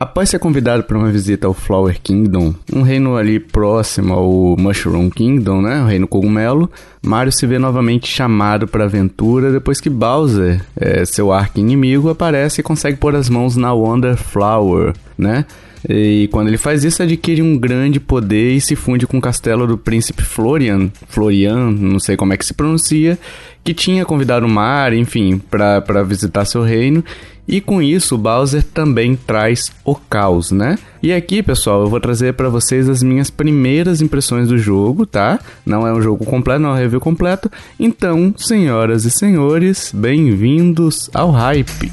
Após ser convidado para uma visita ao Flower Kingdom, um reino ali próximo ao Mushroom Kingdom, né, o reino cogumelo, Mario se vê novamente chamado para a aventura depois que Bowser, é, seu arqui-inimigo, aparece e consegue pôr as mãos na Wonder Flower, né? E quando ele faz isso, adquire um grande poder e se funde com o castelo do príncipe Florian, Florian, não sei como é que se pronuncia, que tinha convidado o Mario, enfim, para visitar seu reino. E com isso, Bowser também traz o caos, né? E aqui, pessoal, eu vou trazer para vocês as minhas primeiras impressões do jogo, tá? Não é um jogo completo, não é um review completo. Então, senhoras e senhores, bem-vindos ao Hype.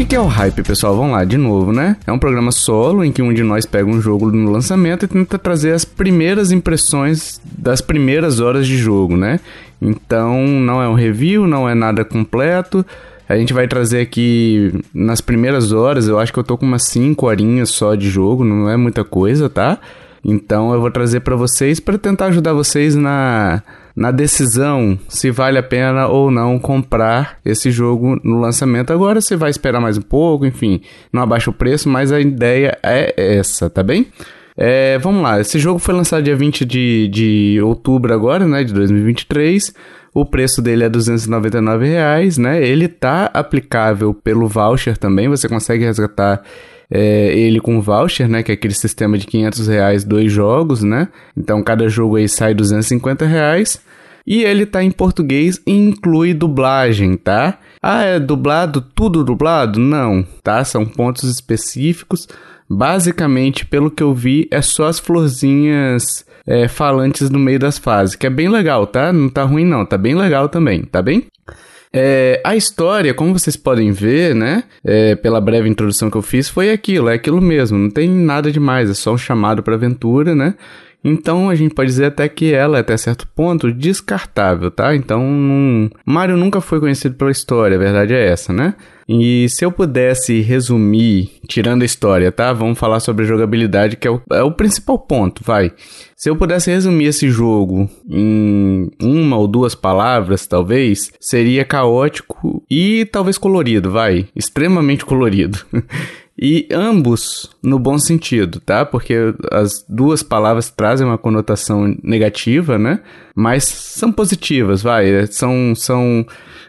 Que, que é o hype, pessoal? Vamos lá, de novo, né? É um programa solo em que um de nós pega um jogo no lançamento e tenta trazer as primeiras impressões das primeiras horas de jogo, né? Então, não é um review, não é nada completo. A gente vai trazer aqui nas primeiras horas, eu acho que eu tô com umas 5 horinhas só de jogo, não é muita coisa, tá? Então eu vou trazer para vocês para tentar ajudar vocês na na decisão se vale a pena ou não comprar esse jogo no lançamento. Agora você vai esperar mais um pouco, enfim, não abaixa o preço, mas a ideia é essa, tá bem? É, vamos lá, esse jogo foi lançado dia 20 de, de outubro agora, né, de 2023. O preço dele é 299 reais, né? Ele tá aplicável pelo voucher também, você consegue resgatar é, ele com voucher, né? Que é aquele sistema de 500 reais, dois jogos, né? Então cada jogo aí sai 250 reais. E ele tá em português e inclui dublagem, tá? Ah, é dublado? Tudo dublado? Não, tá? São pontos específicos. Basicamente, pelo que eu vi, é só as florzinhas é, falantes no meio das fases, que é bem legal, tá? Não tá ruim não, tá bem legal também, tá bem? É, a história, como vocês podem ver, né, é, pela breve introdução que eu fiz, foi aquilo, é aquilo mesmo, não tem nada demais, é só um chamado para aventura, né? Então a gente pode dizer até que ela é até certo ponto descartável, tá? Então Mario nunca foi conhecido pela história, a verdade é essa, né? E se eu pudesse resumir, tirando a história, tá? Vamos falar sobre a jogabilidade, que é o, é o principal ponto, vai. Se eu pudesse resumir esse jogo em uma ou duas palavras, talvez, seria caótico e talvez colorido, vai. Extremamente colorido. E ambos no bom sentido, tá? Porque as duas palavras trazem uma conotação negativa, né? Mas são positivas, vai. São, são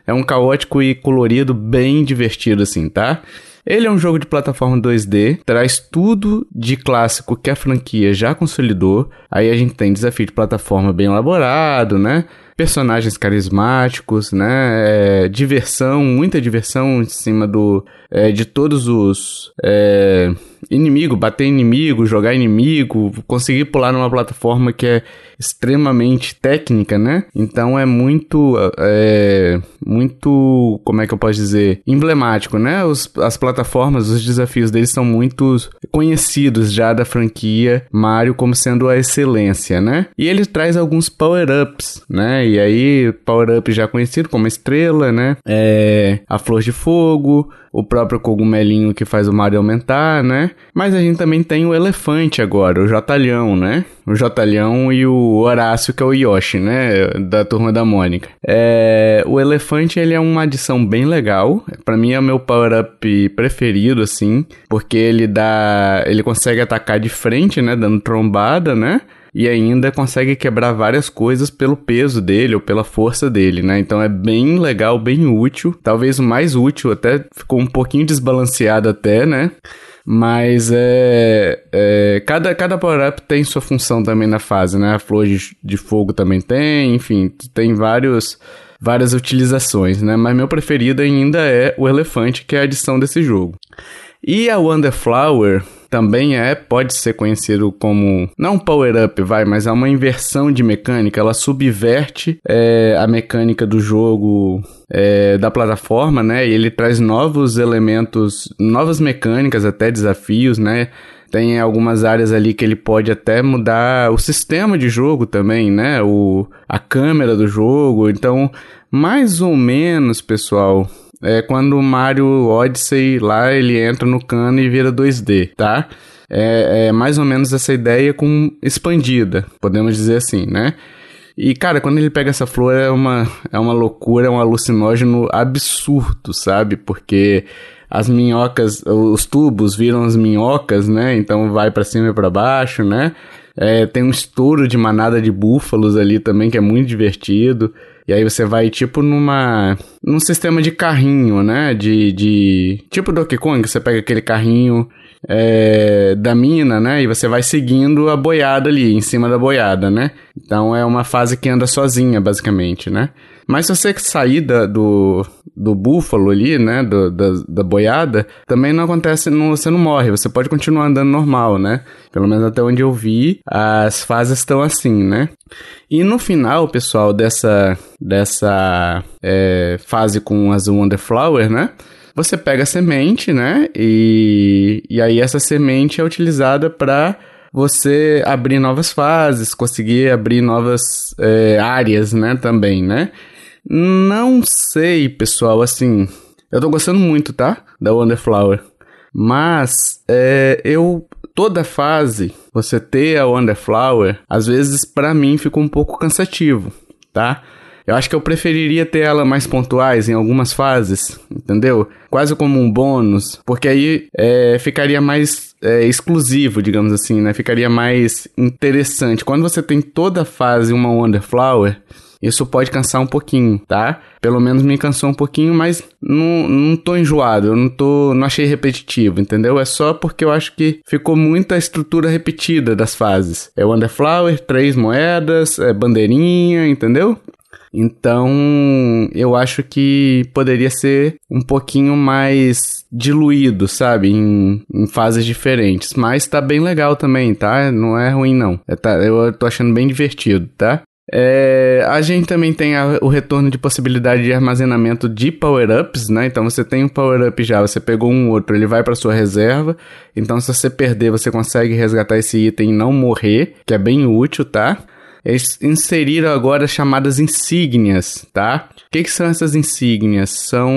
é um caótico e colorido bem divertido, assim, tá? Ele é um jogo de plataforma 2D, traz tudo de clássico que a franquia já consolidou. Aí a gente tem desafio de plataforma bem elaborado, né? Personagens carismáticos, né? É, diversão, muita diversão em cima do, é, de todos os. É, inimigo, bater inimigo, jogar inimigo, conseguir pular numa plataforma que é extremamente técnica, né? Então é muito, é, muito, como é que eu posso dizer, emblemático, né? Os, as plataformas, os desafios deles são muito conhecidos já da franquia Mario como sendo a excelência, né? E ele traz alguns power-ups, né? E aí, power-up já conhecido como estrela, né? É, a flor de fogo, o próprio cogumelinho que faz o Mario aumentar, né? Mas a gente também tem o elefante agora, o Jotalhão, né? O Jotalhão e o Horácio, que é o Yoshi, né? Da turma da Mônica. É... O elefante, ele é uma adição bem legal. para mim é o meu power-up preferido, assim. Porque ele dá... Ele consegue atacar de frente, né? Dando trombada, né? E ainda consegue quebrar várias coisas pelo peso dele ou pela força dele, né? Então é bem legal, bem útil. Talvez o mais útil, até ficou um pouquinho desbalanceado até, né? Mas é, é cada, cada power-up tem sua função também na fase, né? A flor de, de fogo também tem, enfim, tem vários várias utilizações, né? Mas meu preferido ainda é o elefante, que é a adição desse jogo. E a Wonder Flower também é, pode ser conhecido como, não power-up, vai, mas é uma inversão de mecânica. Ela subverte é, a mecânica do jogo é, da plataforma, né? E ele traz novos elementos, novas mecânicas, até desafios, né? Tem algumas áreas ali que ele pode até mudar o sistema de jogo também, né? O, a câmera do jogo. Então, mais ou menos, pessoal, é quando o Mario Odyssey lá ele entra no cano e vira 2D, tá? É, é mais ou menos essa ideia com expandida, podemos dizer assim, né? E, cara, quando ele pega essa flor é uma, é uma loucura, é um alucinógeno absurdo, sabe? Porque as minhocas, os tubos viram as minhocas, né? Então vai para cima e para baixo, né? É, tem um estouro de manada de búfalos ali também, que é muito divertido. E aí você vai, tipo, numa... Num sistema de carrinho, né? De... de tipo Donkey Kong, você pega aquele carrinho é, da mina, né? E você vai seguindo a boiada ali, em cima da boiada, né? Então é uma fase que anda sozinha, basicamente, né? Mas se você sair da, do, do búfalo ali, né, do, da, da boiada, também não acontece, não, você não morre, você pode continuar andando normal, né? Pelo menos até onde eu vi, as fases estão assim, né? E no final, pessoal, dessa, dessa é, fase com as Wonderflower, né? Você pega a semente, né? E, e aí essa semente é utilizada para você abrir novas fases, conseguir abrir novas é, áreas, né? Também, né? Não sei, pessoal, assim. Eu tô gostando muito, tá? Da Wonderflower. Mas é, eu. Toda fase, você ter a Wonderflower, às vezes para mim fica um pouco cansativo, tá? Eu acho que eu preferiria ter ela mais pontuais em algumas fases, entendeu? Quase como um bônus, porque aí é, ficaria mais é, exclusivo, digamos assim, né? Ficaria mais interessante. Quando você tem toda fase uma Wonderflower, isso pode cansar um pouquinho, tá? Pelo menos me cansou um pouquinho, mas não, não tô enjoado, eu não tô, não achei repetitivo, entendeu? É só porque eu acho que ficou muita estrutura repetida das fases. É Wonderflower, três moedas, é bandeirinha, entendeu? Então, eu acho que poderia ser um pouquinho mais diluído, sabe? Em, em, fases diferentes. Mas tá bem legal também, tá? Não é ruim, não. É, tá, eu tô achando bem divertido, tá? É, a gente também tem a, o retorno de possibilidade de armazenamento de power-ups, né? Então você tem um power-up já, você pegou um outro, ele vai para sua reserva. Então se você perder, você consegue resgatar esse item e não morrer, que é bem útil, tá? Eles inseriram agora as chamadas insígnias, tá? O que, que são essas insígnias? São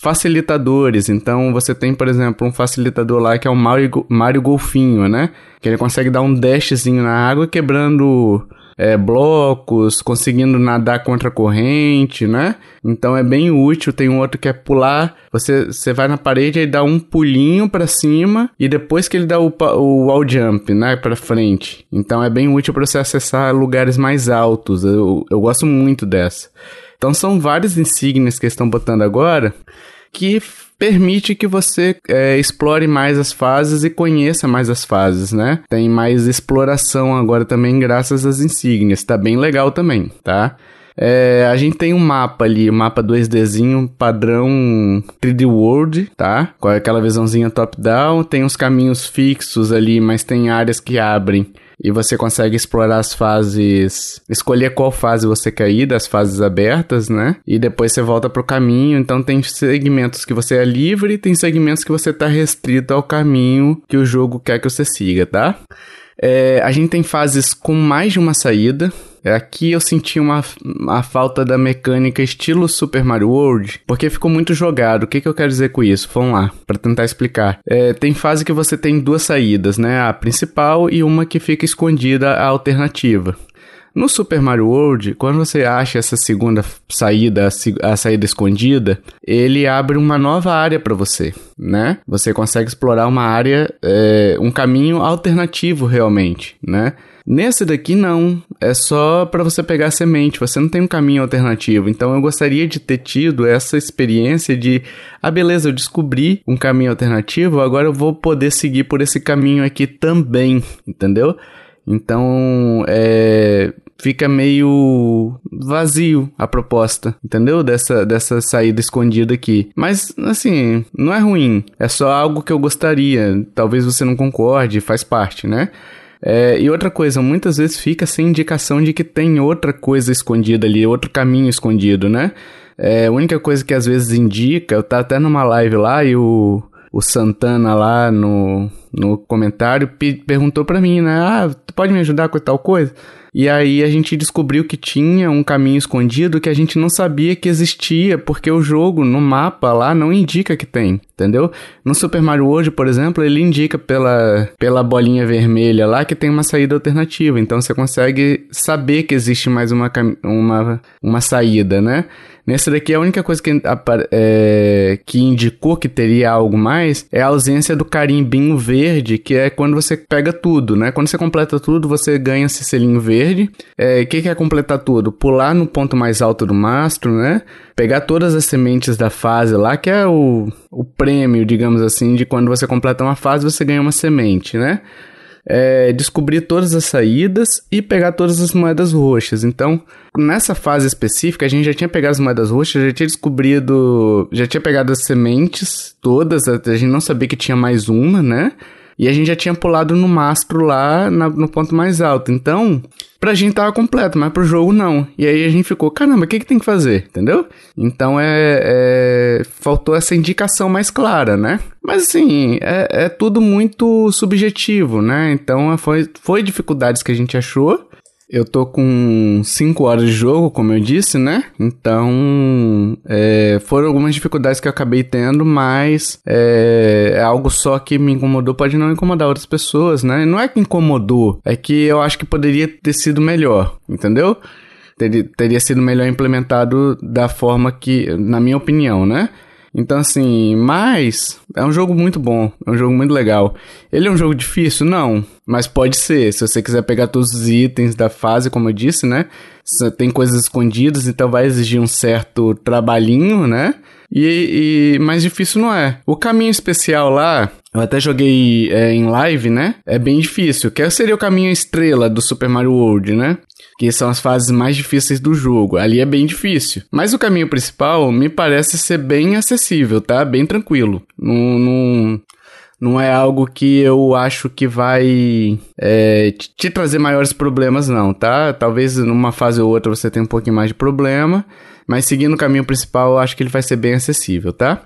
facilitadores. Então você tem, por exemplo, um facilitador lá que é o Mario, Mario Golfinho, né? Que ele consegue dar um dashzinho na água quebrando é, blocos, conseguindo nadar contra a corrente, né? Então é bem útil. Tem um outro que é pular. Você, você vai na parede e dá um pulinho para cima e depois que ele dá o, o wall jump, né, para frente. Então é bem útil para você acessar lugares mais altos. Eu, eu gosto muito dessa. Então são várias insígnias que estão botando agora que permite que você é, explore mais as fases e conheça mais as fases, né? Tem mais exploração agora também graças às insígnias, tá bem legal também, tá? É, a gente tem um mapa ali, um mapa 2Dzinho padrão 3D World, tá? Com aquela visãozinha top-down. Tem uns caminhos fixos ali, mas tem áreas que abrem e você consegue explorar as fases, escolher qual fase você quer ir das fases abertas, né? E depois você volta pro caminho. Então tem segmentos que você é livre, tem segmentos que você tá restrito ao caminho que o jogo quer que você siga, tá? É, a gente tem fases com mais de uma saída. Aqui eu senti uma, uma falta da mecânica estilo Super Mario World, porque ficou muito jogado. O que, que eu quero dizer com isso? Vamos lá, para tentar explicar. É, tem fase que você tem duas saídas, né? A principal e uma que fica escondida, a alternativa. No Super Mario World, quando você acha essa segunda saída, a saída escondida, ele abre uma nova área para você, né? Você consegue explorar uma área, é, um caminho alternativo realmente, né? Nesse daqui não, é só para você pegar semente, você não tem um caminho alternativo. Então eu gostaria de ter tido essa experiência de, ah beleza, eu descobri um caminho alternativo, agora eu vou poder seguir por esse caminho aqui também, entendeu? Então, é, fica meio vazio a proposta, entendeu? Dessa, dessa saída escondida aqui. Mas, assim, não é ruim. É só algo que eu gostaria. Talvez você não concorde, faz parte, né? É, e outra coisa, muitas vezes fica sem indicação de que tem outra coisa escondida ali, outro caminho escondido, né? É, a única coisa que às vezes indica, eu tá até numa live lá e o, o Santana lá no, no comentário perguntou para mim, né? Ah, tu pode me ajudar com tal coisa? E aí a gente descobriu que tinha um caminho escondido que a gente não sabia que existia, porque o jogo no mapa lá não indica que tem, entendeu? No Super Mario World, por exemplo, ele indica pela, pela bolinha vermelha lá que tem uma saída alternativa, então você consegue saber que existe mais uma, uma, uma saída, né? Nesse daqui, a única coisa que, é, que indicou que teria algo mais é a ausência do carimbinho verde, que é quando você pega tudo, né? Quando você completa tudo, você ganha esse selinho verde. O é, que, que é completar tudo? Pular no ponto mais alto do mastro, né? Pegar todas as sementes da fase lá, que é o, o prêmio, digamos assim, de quando você completa uma fase, você ganha uma semente, né? é, descobrir todas as saídas e pegar todas as moedas roxas. Então, nessa fase específica, a gente já tinha pegado as moedas roxas, já tinha descobrido, já tinha pegado as sementes todas, a gente não sabia que tinha mais uma, né? E a gente já tinha pulado no mastro lá na, no ponto mais alto. Então, pra gente tava completo, mas pro jogo não. E aí a gente ficou, caramba, o que que tem que fazer? Entendeu? Então é, é faltou essa indicação mais clara, né? Mas assim, é, é tudo muito subjetivo, né? Então foi, foi dificuldades que a gente achou. Eu tô com 5 horas de jogo, como eu disse, né? Então, é, foram algumas dificuldades que eu acabei tendo, mas é, é, algo só que me incomodou, pode não incomodar outras pessoas, né? Não é que incomodou, é que eu acho que poderia ter sido melhor, entendeu? Teria, teria sido melhor implementado da forma que, na minha opinião, né? Então, assim, mas é um jogo muito bom, é um jogo muito legal. Ele é um jogo difícil? Não, mas pode ser. Se você quiser pegar todos os itens da fase, como eu disse, né? Tem coisas escondidas, então vai exigir um certo trabalhinho, né? E, e mais difícil não é. O caminho especial lá, eu até joguei é, em live, né? É bem difícil. Que seria o caminho estrela do Super Mario World, né? Que são as fases mais difíceis do jogo. Ali é bem difícil. Mas o caminho principal me parece ser bem acessível, tá? Bem tranquilo. Não, não, não é algo que eu acho que vai é, te trazer maiores problemas, não, tá? Talvez numa fase ou outra você tenha um pouquinho mais de problema, mas seguindo o caminho principal eu acho que ele vai ser bem acessível, tá?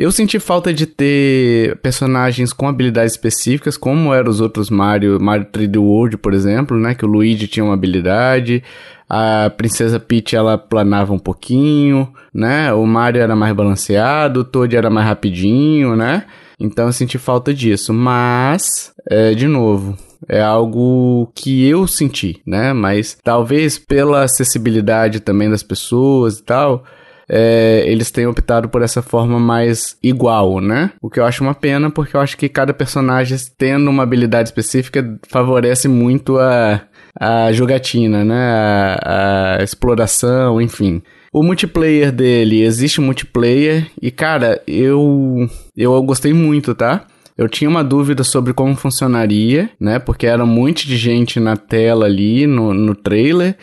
Eu senti falta de ter personagens com habilidades específicas, como eram os outros Mario, Mario 3D World, por exemplo, né? Que o Luigi tinha uma habilidade, a Princesa Peach ela planava um pouquinho, né? O Mario era mais balanceado, o Toad era mais rapidinho, né? Então eu senti falta disso. Mas, é, de novo, é algo que eu senti, né? Mas talvez pela acessibilidade também das pessoas e tal, é, eles têm optado por essa forma mais igual, né? O que eu acho uma pena, porque eu acho que cada personagem tendo uma habilidade específica favorece muito a, a jogatina, né? A, a exploração, enfim. O multiplayer dele, existe multiplayer e, cara, eu, eu gostei muito, tá? Eu tinha uma dúvida sobre como funcionaria, né? Porque era um monte de gente na tela ali, no, no trailer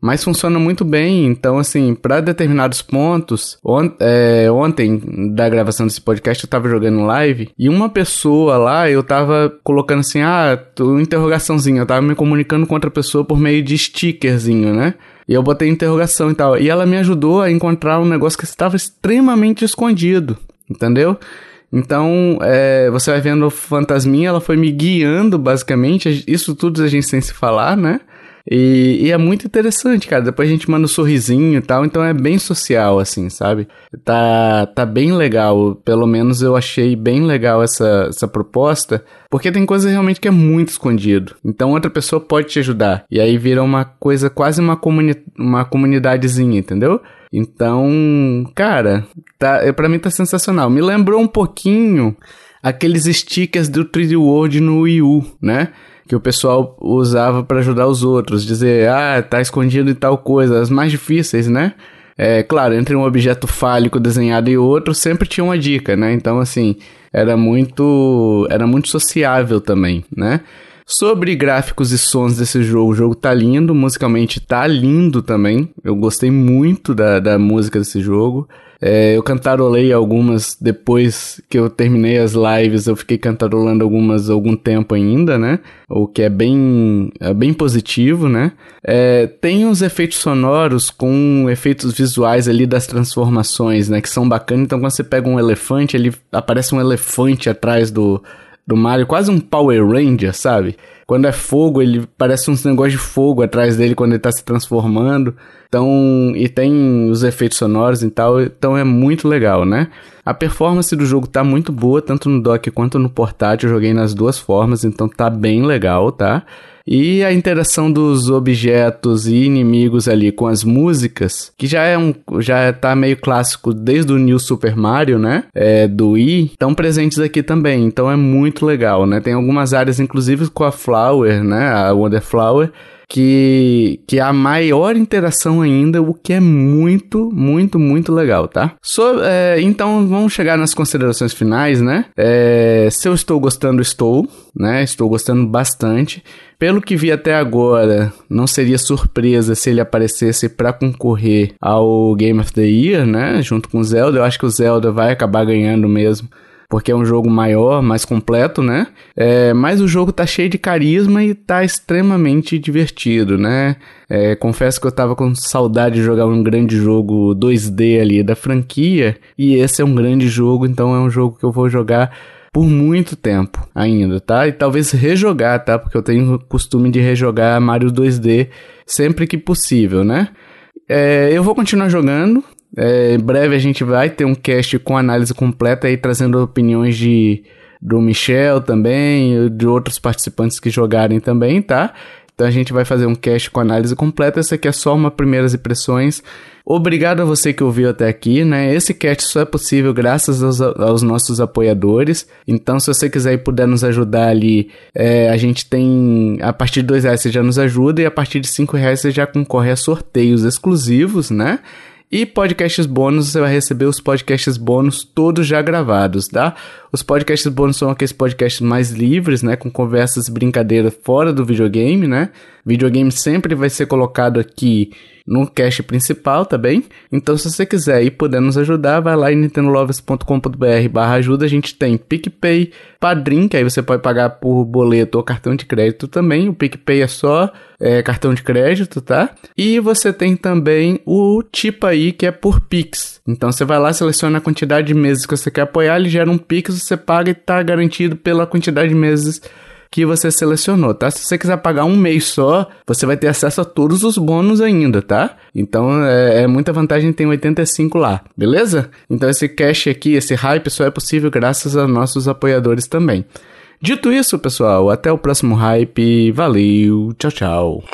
mas funciona muito bem. Então, assim, para determinados pontos, on é, ontem, da gravação desse podcast, eu tava jogando live e uma pessoa lá, eu tava colocando assim, ah, tô, interrogaçãozinha, eu tava me comunicando com outra pessoa por meio de stickerzinho, né? E eu botei interrogação e tal. E ela me ajudou a encontrar um negócio que estava extremamente escondido, entendeu? Então, é, você vai vendo o fantasminha, ela foi me guiando, basicamente. Isso tudo a gente sem se falar, né? E, e, é muito interessante, cara. Depois a gente manda um sorrisinho e tal, então é bem social, assim, sabe? Tá, tá bem legal. Pelo menos eu achei bem legal essa, essa proposta, porque tem coisa realmente que é muito escondido. Então outra pessoa pode te ajudar. E aí vira uma coisa, quase uma, comuni uma comunidadezinha, entendeu? Então, cara, tá, para mim tá sensacional. Me lembrou um pouquinho aqueles stickers do 3D World no Wii U, né? Que o pessoal usava para ajudar os outros, dizer, ah, tá escondido em tal coisa, as mais difíceis, né? É, claro, entre um objeto fálico desenhado e outro, sempre tinha uma dica, né? Então, assim, era muito, era muito sociável também, né? Sobre gráficos e sons desse jogo, o jogo tá lindo, musicalmente tá lindo também. Eu gostei muito da, da música desse jogo. É, eu cantarolei algumas depois que eu terminei as lives, eu fiquei cantarolando algumas algum tempo ainda, né? O que é bem, é bem positivo, né? É, tem uns efeitos sonoros com efeitos visuais ali das transformações, né? Que são bacanas. Então, quando você pega um elefante, ele aparece um elefante atrás do, do Mario, quase um Power Ranger, sabe? Quando é fogo, ele parece um negócio de fogo atrás dele quando ele tá se transformando. Então, e tem os efeitos sonoros e tal, então é muito legal, né? A performance do jogo tá muito boa, tanto no dock quanto no portátil. Eu joguei nas duas formas, então tá bem legal, tá? E a interação dos objetos e inimigos ali com as músicas, que já é um já tá meio clássico desde o New Super Mario, né? É, do Wii, estão presentes aqui também. Então é muito legal, né? Tem algumas áreas inclusive com a Flower, né? A Wonder Flower que, que a maior interação ainda, o que é muito, muito, muito legal, tá? So, é, então vamos chegar nas considerações finais, né? É, se eu estou gostando, estou, né? Estou gostando bastante. Pelo que vi até agora, não seria surpresa se ele aparecesse para concorrer ao Game of the Year, né? Junto com o Zelda. Eu acho que o Zelda vai acabar ganhando mesmo porque é um jogo maior, mais completo, né? É, mas o jogo tá cheio de carisma e tá extremamente divertido, né? É, confesso que eu tava com saudade de jogar um grande jogo 2D ali da franquia, e esse é um grande jogo, então é um jogo que eu vou jogar por muito tempo ainda, tá? E talvez rejogar, tá? Porque eu tenho costume de rejogar Mario 2D sempre que possível, né? É, eu vou continuar jogando, é, em breve a gente vai ter um cast com análise completa aí, trazendo opiniões de do Michel também, de outros participantes que jogarem também, tá? Então a gente vai fazer um cast com análise completa. Essa aqui é só uma primeiras impressões. Obrigado a você que ouviu até aqui, né? Esse cast só é possível graças aos, aos nossos apoiadores. Então, se você quiser e puder nos ajudar ali, é, a gente tem a partir de dois reais você já nos ajuda e a partir de cinco reais você já concorre a sorteios exclusivos, né? E podcasts bônus, você vai receber os podcasts bônus todos já gravados, tá? Os podcasts bônus são aqueles podcasts mais livres, né? Com conversas e brincadeiras fora do videogame, né? Videogame sempre vai ser colocado aqui no cast principal, tá bem? Então, se você quiser e puder nos ajudar, vai lá em nintendolovers.com.br barra ajuda. A gente tem PicPay, Padrim, que aí você pode pagar por boleto ou cartão de crédito também. O PicPay é só é, cartão de crédito, tá? E você tem também o tipo aí, que é por Pix. Então, você vai lá, seleciona a quantidade de meses que você quer apoiar, ele gera um Pix, você paga e tá garantido pela quantidade de meses que você selecionou, tá? Se você quiser pagar um mês só, você vai ter acesso a todos os bônus ainda, tá? Então é, é muita vantagem, tem 85 lá, beleza? Então esse cash aqui, esse hype só é possível graças a nossos apoiadores também. Dito isso, pessoal, até o próximo hype. Valeu, tchau, tchau.